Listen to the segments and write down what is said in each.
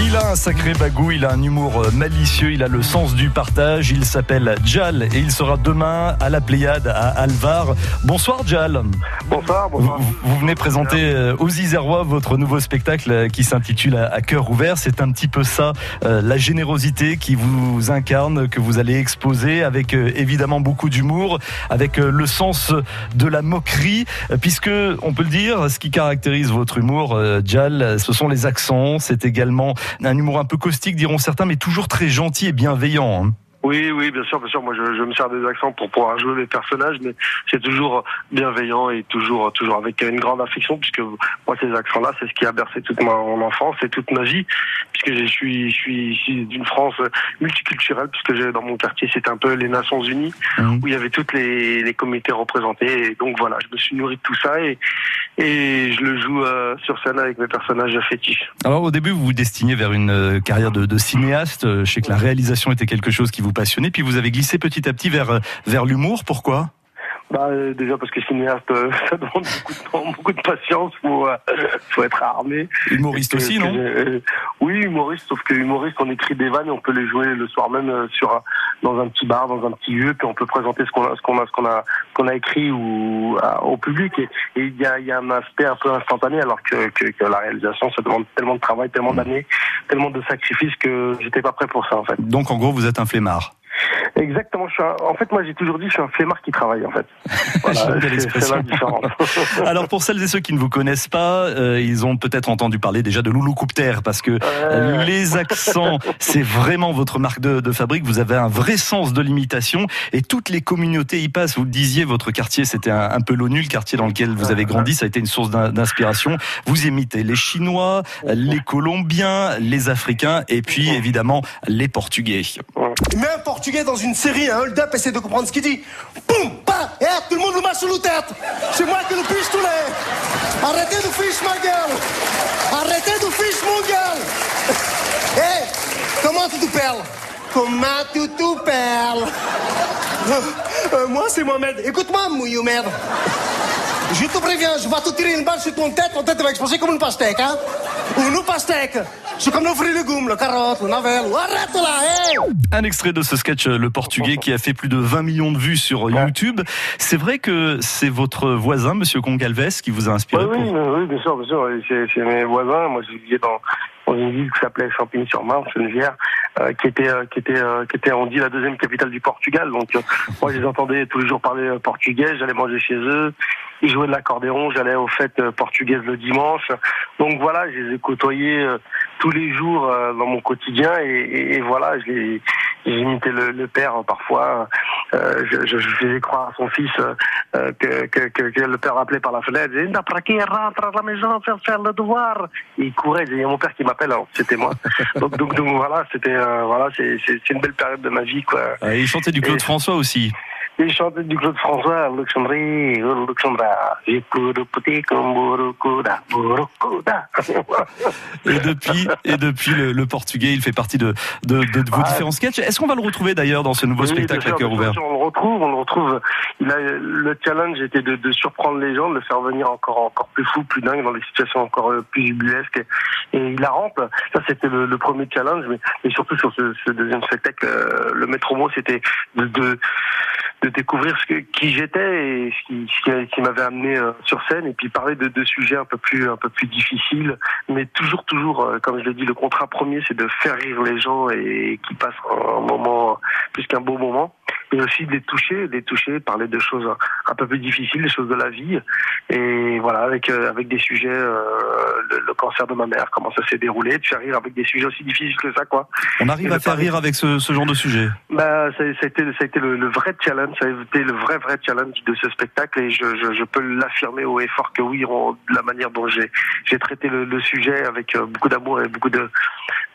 Il a un sacré bagou, il a un humour euh, malicieux, il a le sens du partage. Il s'appelle Jal et il sera demain à la Pléiade à Alvar. Bonsoir Jal. Bonsoir, bonsoir. Vous, vous venez présenter euh, aux Isérois votre nouveau spectacle euh, qui s'intitule À cœur ouvert. C'est un petit peu ça, la générosité qui vous incarne, que vous allez exposer avec évidemment beaucoup d'humour, avec le sens de la moquerie, puisque on peut le dire, ce qui caractérise votre humour, Jal, ce sont les accents. C'est également un humour un peu caustique, diront certains, mais toujours très gentil et bienveillant. Oui, oui, bien sûr, bien sûr. Moi, je, je me sers des accents pour pouvoir jouer les personnages, mais c'est toujours bienveillant et toujours, toujours avec une grande affection, puisque moi, ces accents-là, c'est ce qui a bercé toute ma, mon enfance et toute ma vie, puisque je suis, je suis ici d'une France multiculturelle, puisque j'ai dans mon quartier, c'était un peu les Nations Unies, Mhm. où il y avait toutes les, les comités représentés. Et donc voilà, je me suis nourri de tout ça et, et je le joue euh, sur scène avec mes personnages fétiches. Alors au début, vous vous destiniez vers une euh, carrière de, de cinéaste. Euh, Je sais que la réalisation était quelque chose qui vous passionnait, puis vous avez glissé petit à petit vers euh, vers l'humour. Pourquoi? Bah, euh, déjà parce que cinéaste, euh, ça demande beaucoup de temps, beaucoup de patience, faut, euh, faut être armé. Humoriste Que- aussi, non? euh, Oui, humoriste, sauf que humoriste, on écrit des vannes et on peut les jouer le soir même euh, sur dans un petit bar, dans un petit lieu, puis on peut présenter ce qu'on a, ce qu'on a, ce qu'on a, ce qu'on a écrit ou à- au public. Et il y a, y a un aspect un peu instantané, alors que, que, que la réalisation, ça demande tellement de travail, tellement d'années, tellement de sacrifices que j'étais pas prêt pour ça en fait. Donc en gros, vous êtes un flemmard. Exactement. Je suis un- en fait, moi, j'ai toujours dit, je suis un flemmard qui travaille en fait. Bien c'est- la différence. Alors pour celles et ceux qui ne vous connaissent pas, euh, ils ont peut-être entendu parler déjà de Loulou Coupter parce que euh, les accents, c'est vraiment votre marque de, de fabrique. Vous avez un vrai sens de l'imitation et toutes les communautés y passent. Vous le disiez, votre quartier, c'était un, un peu l'ONU, le quartier dans lequel vous avez grandi. Ça a été une source d'in- d'inspiration. Vous imitez les Chinois, les Colombiens, les Africains et puis évidemment les Portugais. Un portugais dans une série, hold-up, essaie de comprendre ce qu'il dit. Boum, pas, eh, tout le monde le marche sur la tête. C'est moi qui le pistolet. Arrêtez de fiche ma gueule. Arrêtez de fiche mon gueule. Hé, comment tu t'appelles Comment tu t'appelles Euh, euh, Moi, c'est Mohamed. Écoute-moi, mouillou merde. Je te préviens, je vais te tirer une balle sur ton tête, ton tête va exploser comme une pastèque, hein Une pastèque. C'est comme le fruit légumes, le carotte, le navel. Arrête là, hé Un extrait de ce sketch euh, Le Portugais qui a fait plus de 20 millions de vues sur YouTube. C'est vrai que c'est votre voisin, Monsieur Concalves, qui vous a inspiré Oui, oui, pour... oui, bien sûr, bien sûr. C'est mes voisins. Moi, je vivais dans, dans une ville qui s'appelait Champigny-sur-Marne, Genevière, euh, qui était, euh, qui était, euh, qui était, on dit, la deuxième capitale du Portugal. Donc, euh, moi, je les entendais tous les jours parler euh, portugais. J'allais manger chez eux. Ils jouaient de l'accordéon. J'allais aux fêtes euh, portugaises le dimanche. Donc voilà, je les ai côtoyés euh, tous les jours euh, dans mon quotidien. Et, et- et voilà, j'imitais le, le père euh, parfois. Euh, je, je, je faisais croire à son fils euh, que, que, que, que le père appelait par la fenêtre. Il disait, rentre à la maison faire faire le devoir. Et il courait. Il y a mon père qui m'appelle. Alors, C'était moi. donc, donc, donc voilà, c'était euh, voilà, c'est une belle période de ma vie quoi. Euh, il chantait du Claude Et- François aussi. Il chantait du Claude François, Luxembourg, Luxembourg, j'ai petit comme Borokoda. Et depuis, et depuis le, le Portugais, il fait partie de, de, de, de vos Ouais. différents sketchs. Est-ce qu'on va le retrouver d'ailleurs dans ce nouveau Oui, spectacle à cœur ouvert On le retrouve, on le retrouve. Il a, le challenge était de, de surprendre les gens, de le faire venir encore, encore plus fou, plus dingue, dans des situations encore plus ubuesques et, et hilarantes. Ça, c'était le, le premier challenge, mais, mais surtout sur ce, ce deuxième spectacle, euh, le maître mot, c'était de, de, de découvrir ce que, qui j'étais et ce qui, ce qui, qui m'avait amené euh, sur scène, et puis parler de, de sujets un peu plus, un peu plus difficiles, mais toujours, toujours, euh, comme je l'ai dit, le contrat premier, c'est de faire rire les gens et qu'ils passent un moment plus qu'un beau moment et aussi de les toucher, de les toucher, parler de choses un peu plus difficiles, des choses de la vie, et voilà, avec euh, avec des sujets, euh, le, le cancer de ma mère, comment ça s'est déroulé, de faire rire avec des sujets aussi difficiles que ça, quoi. On arrive Et à faire rire avec ce, ce genre de sujet. Bah, ça, ça a été, ça a été le, le vrai challenge, ça a été le vrai, vrai challenge de ce spectacle, et je, je, je peux l'affirmer haut et fort que oui, on- de la manière dont j'ai, j'ai traité le, le sujet avec euh, beaucoup d'amour et beaucoup de,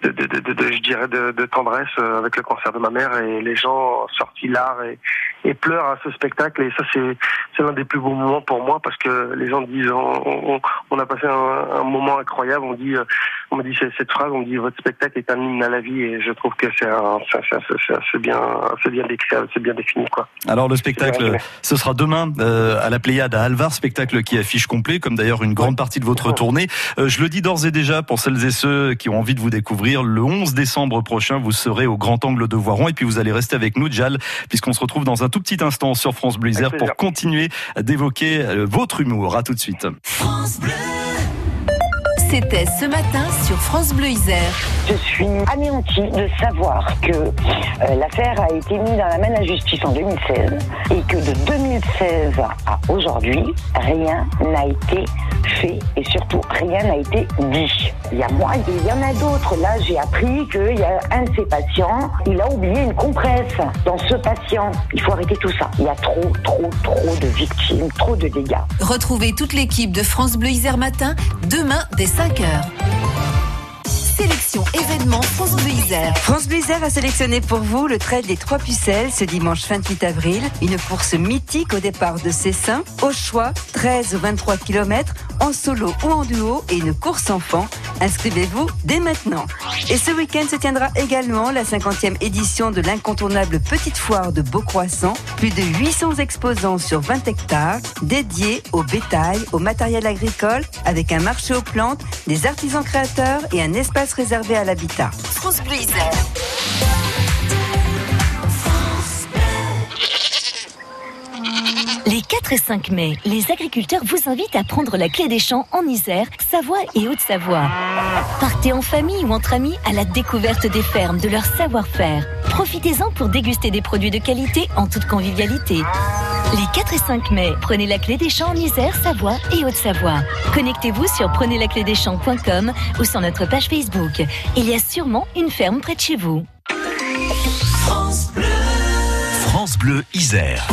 de, je dirais, de, tendresse avec le cancer de ma mère, et les gens et, pleurent à ce spectacle, et ça, c'est, c'est l'un des plus beaux moments pour moi, parce que les gens disent, on, on, on a passé un, un moment incroyable, on dit, euh, on m'a dit cette phrase, on me dit votre spectacle est un hymne à la vie et je trouve que c'est c'est bien, c'est bien décrit, c'est bien défini quoi. Alors le spectacle, ce sera demain euh, à la Pléiade à Alvar, spectacle qui affiche complet, comme d'ailleurs une grande partie de votre tournée. Euh, je le dis d'ores et déjà pour celles et ceux qui ont envie de vous découvrir, le 11 décembre prochain, vous serez au Grand Angle de Voiron et puis vous allez rester avec nous, Jal, puisqu'on se retrouve dans un tout petit instant sur France Bleu pour continuer d'évoquer euh, votre humour. À tout de suite. France Bleu. C'était ce matin sur France Bleu Isère. Je suis anéantie de savoir que euh, l'affaire a été mise dans la main de la justice en 2016 et que de 2016 à aujourd'hui, rien n'a été fait et surtout rien n'a été dit. Il y a moi et il y en a d'autres. Là, j'ai appris qu'il y a un de ces patients, il a oublié une compresse dans ce patient. Il faut arrêter tout ça. Il y a trop, trop, trop de victimes, trop de dégâts. Retrouvez toute l'équipe de France Bleu Isère Matin demain dès 5h. Sélection événement France Bleu Isère. France Bleu Isère a sélectionné pour vous le trail des Trois Pucelles ce dimanche 28 avril. Une course mythique au départ de Cessin. Au choix, 13 ou 23 km en solo ou en duo et une course enfant. Inscrivez-vous dès maintenant. Et ce week-end se tiendra également la 50e édition de l'incontournable Petite Foire de Beaucroissant. Plus de 800 exposants sur 20 hectares dédiés au bétail, au matériel agricole, avec un marché aux plantes, des artisans créateurs et un espace réservé à l'habitat. 4 et 5 mai, les agriculteurs vous invitent à prendre la clé des champs en Isère, Savoie et Haute-Savoie. Partez en famille ou entre amis à la découverte des fermes, de leur savoir-faire. Profitez-en pour déguster des produits de qualité en toute convivialité. Les 4 et 5 mai, prenez la clé des champs en Isère, Savoie et Haute-Savoie. Connectez-vous sur prenezlaclédeschamps.com ou sur notre page Facebook. Il y a sûrement une ferme près de chez vous. France Bleu, France Bleu Isère.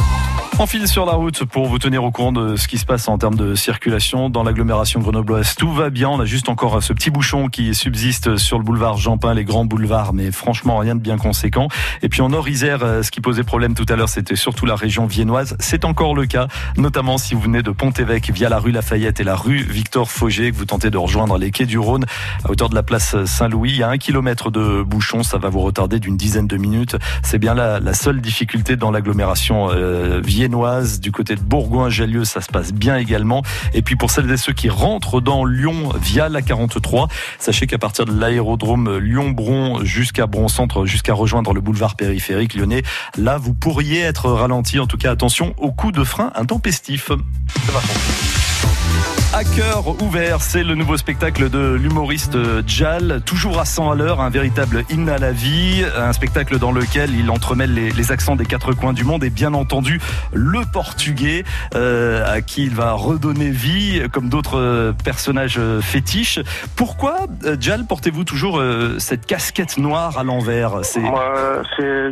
On file sur la route pour vous tenir au courant de ce qui se passe en termes de circulation dans l'agglomération grenobloise. Tout va bien. On a juste encore ce petit bouchon qui subsiste sur le boulevard Jean-Pin, les grands boulevards, mais franchement rien de bien conséquent. Et puis en Nord-Isère, euh, ce qui posait problème tout à l'heure, c'était surtout la région viennoise. C'est encore le cas, notamment si vous venez de Pont-Évêque via la rue Lafayette et la rue Victor Fauger, que vous tentez de rejoindre les quais du Rhône à hauteur de la place Saint-Louis. Il y a un kilomètre de bouchon, ça va vous retarder d'une dizaine de minutes. C'est bien la, la seule difficulté dans l'agglomération euh, du côté de Bourgoin-Jallieu, ça se passe bien également. Et puis pour celles et ceux qui rentrent dans Lyon via la 43, sachez qu'à partir de l'aérodrome Lyon-Bron jusqu'à Bron-Centre, jusqu'à rejoindre le boulevard périphérique lyonnais, là vous pourriez être ralenti. En tout cas, attention au coup de frein intempestif. À cœur ouvert, c'est le nouveau spectacle de l'humoriste Jal, toujours à 100 à l'heure, un véritable hymne à la vie, un spectacle dans lequel il entremêle les, accents des quatre coins du monde et bien entendu le portugais euh, à qui il va redonner vie comme d'autres personnages fétiches. Pourquoi, euh, Jal, portez-vous toujours euh, cette casquette noire à l'envers? C'est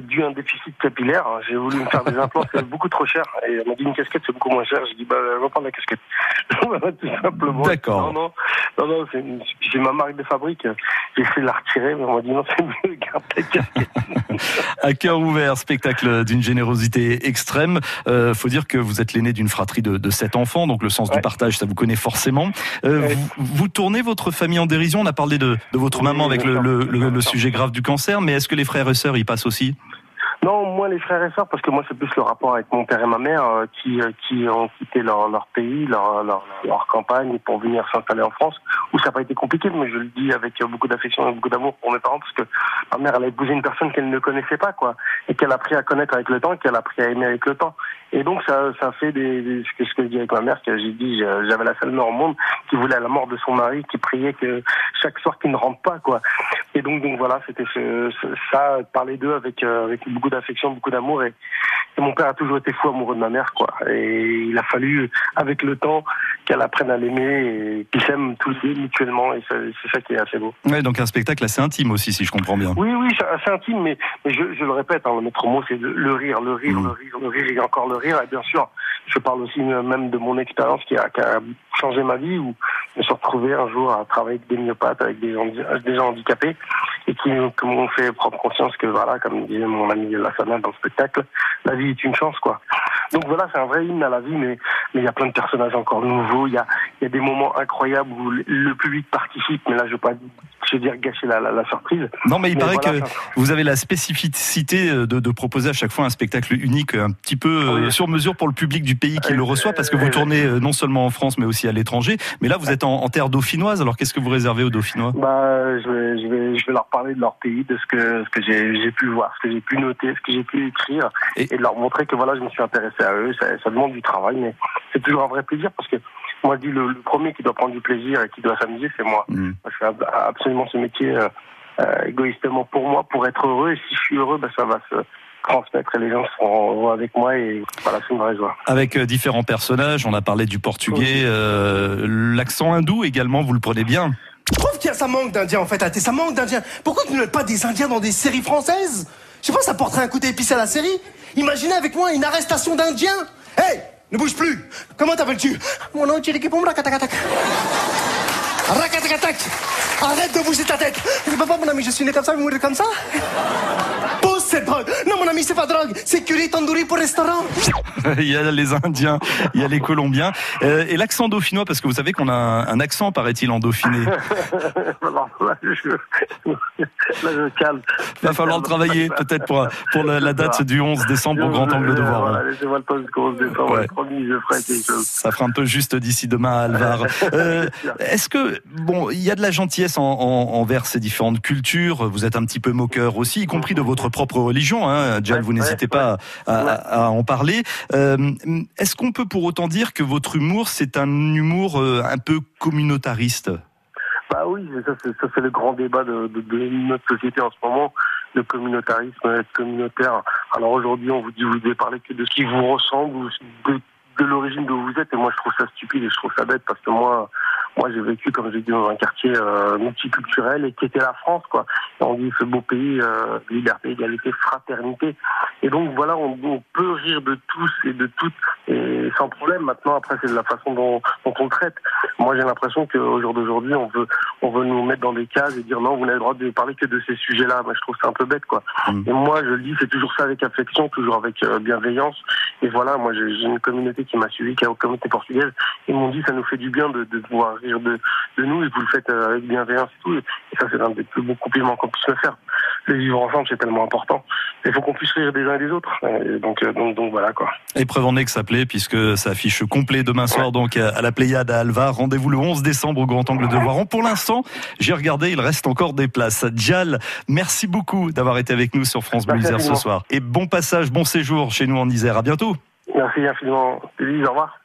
dû à un déficit capillaire. J'ai voulu me faire des implants, c'est beaucoup trop cher. Et on m'a dit une casquette, c'est beaucoup moins cher. J'ai dit, bah, je vais prendre la casquette. Simplement. D'accord. Non, non, non, c'est ma marque de fabrique. J'ai essayé de la retirer, mais on m'a dit non, c'est mieux, garde À cœur ouvert, spectacle d'une générosité extrême. Euh, faut dire que vous êtes l'aîné d'une fratrie de, de, sept enfants, donc le sens du partage, ça vous connaît forcément. Euh, vous, tournez votre famille en dérision. On a parlé de, de votre maman avec le, le, le, sujet grave du cancer, mais est-ce que les frères et sœurs y passent aussi? Non, moi les frères et sœurs, parce que moi c'est plus le rapport avec mon père et ma mère euh, qui euh, qui ont quitté leur leur pays, leur leur, leur campagne pour venir s'installer en France, où ça n'a pas été compliqué, mais je le dis avec beaucoup d'affection et beaucoup d'amour pour mes parents, parce que ma mère elle a épousé une personne qu'elle ne connaissait pas, quoi, et qu'elle a appris à connaître avec le temps, et qu'elle a appris à aimer avec le temps. Et donc ça ça fait des, ce que ce que je dis avec ma mère, que j'ai dit j'avais la seule mère au monde qui voulait la mort de son mari, qui priait que chaque soir qu'il ne rentre pas, quoi. Et donc donc voilà, c'était ce, ça parler d'eux avec euh, avec beaucoup d'affection, beaucoup d'amour. Et, mon père a toujours été fou amoureux de ma mère, quoi. Et il a fallu, avec le temps, qu'elle apprenne à l'aimer et qu'ils s'aiment tous deux mutuellement. Et c'est ça qui est assez beau. Ouais, donc un spectacle assez intime aussi, si je comprends bien. Oui, oui, c'est assez intime, mais, mais je, je, le répète, hein, notre mot, c'est le rire, le rire, mmh. le rire, le rire, et encore le rire. Et bien sûr, je parle aussi même de mon expérience qui a, qui a changé ma vie, où je me suis retrouvé un jour à travailler avec des myopathes, avec des gens, des gens handicapés, et qui, m'ont fait prendre conscience que, voilà, comme disait mon ami Lassana dans le spectacle, la vie est une chance, quoi. Donc voilà, c'est un vrai hymne à la vie, mais mais il y a plein de personnages encore nouveaux. Il y a il y a des moments incroyables où le public participe, mais là je veux pas je veux dire gâcher la, la, surprise. Non, mais il paraît que vous avez la spécificité de, de, proposer à chaque fois un spectacle unique, un petit peu euh, sur mesure pour le public du pays qui le reçoit, parce que vous tournez euh, non seulement en France, mais aussi à l'étranger. Mais là, vous êtes en, en terre dauphinoise. Alors, qu'est-ce que vous réservez aux Dauphinois? Bah, je vais, je vais, je vais leur parler de leur pays, de ce que ce que j'ai pu voir, ce que j'ai pu noter, ce que j'ai pu écrire, et... de leur montrer que voilà, je me suis intéressé à eux. Ça, ça demande du travail, mais c'est toujours un vrai plaisir parce que moi, je dis le, premier qui doit prendre du plaisir et qui doit s'amuser, c'est moi. Mm. Je fais absolument ce métier euh, euh, égoïstement pour moi, pour être heureux. Et si je suis heureux, bah, ça va se transmettre et les gens seront heureux avec moi et voilà, c'est une vraie joie. Avec euh, différents personnages, on a parlé du portugais, l'accent hindou également, vous le prenez bien Je trouve qu'il y a ça manque d'Indiens en fait, ça manque d'Indiens. Pourquoi tu ne mets pas des Indiens dans des séries françaises? Je sais pas, ça porterait un coup épicé à la série. Imaginez avec moi une arrestation d'Indiens. Hey ne bouge plus Comment t'appelles-tu? Mon nom est Chiriki Rakatakatak. Rakatakatak Arrête de bouger ta tête Je peux pas, mon ami, je suis né comme ça, je vais mourir comme ça cette drogue Non, mon ami, c'est pas drogue, c'est curry tandoori pour restaurant Il y a les Indiens, il y a les Colombiens. Euh, et l'accent dauphinois, parce que vous savez qu'on a un, accent, paraît-il, en dauphiné. là, je, là, calme. Va falloir travailler, peut-être, pour, pour la, date du 11 décembre au Grand Angle de Voir. Laissez-moi le du 11 décembre, promis, je ferai quelque chose. Ça fera un peu juste d'ici demain à Alvar. Euh, Est-ce que, bon, il y a de la gentillesse en, envers ces différentes cultures, vous êtes un petit peu moqueur aussi, y compris de votre propre religion, hein, Jal, vous n'hésitez pas à, en parler. Euh, est-ce qu'on peut pour autant dire que votre humour, c'est un humour euh, un peu communautariste? Bah oui, ça c'est le grand débat de, notre société en ce moment, le communautarisme, être communautaire. Alors aujourd'hui, on vous dit vous devez parler que de ce qui vous ressemble de, de l'origine d'où vous êtes. Et moi, je trouve ça stupide et je trouve ça bête parce que moi, moi, j'ai vécu, comme j'ai dit, dans un quartier euh, multiculturel et qui était la France, quoi. Et on dit ce beau pays, euh, liberté, égalité, fraternité. Et donc voilà, on, peut rire de tous et de toutes et sans problème. Maintenant, après, c'est de la façon dont, dont on traite. Moi, j'ai l'impression qu'au jour d'aujourd'hui, on veut, on veut nous mettre dans des cases et dire non, vous n'avez le droit de parler que de ces sujets-là. Moi, je trouve ça un peu bête, quoi. Mm. Et moi, je le dis, c'est toujours ça avec affection, toujours avec euh, bienveillance. Et voilà, moi, j'ai une communauté qui m'a suivi, qui est la communauté portugaise. Ils m'ont dit, ça nous fait du bien de, de pouvoir rire de, de nous et vous le faites euh, avec bienveillance et tout. Et ça, c'est un des plus beaux compliments qu'on puisse me faire. Le vivre ensemble, c'est tellement important. Il faut qu'on puisse rire des uns et des autres. donc, euh, donc, donc voilà quoi. Épreuve en que ça plaît, puisque ça affiche complet demain soir donc à la Pléiade à Alva. Rendez-vous le 11 décembre au Grand Angle de Voiron. Pour l'instant, j'ai regardé, il reste encore des places. Dial, merci beaucoup d'avoir été avec nous sur France Bleu Isère ce soir. Et bon passage, bon séjour chez nous en Isère. À bientôt. Merci infiniment. Au revoir.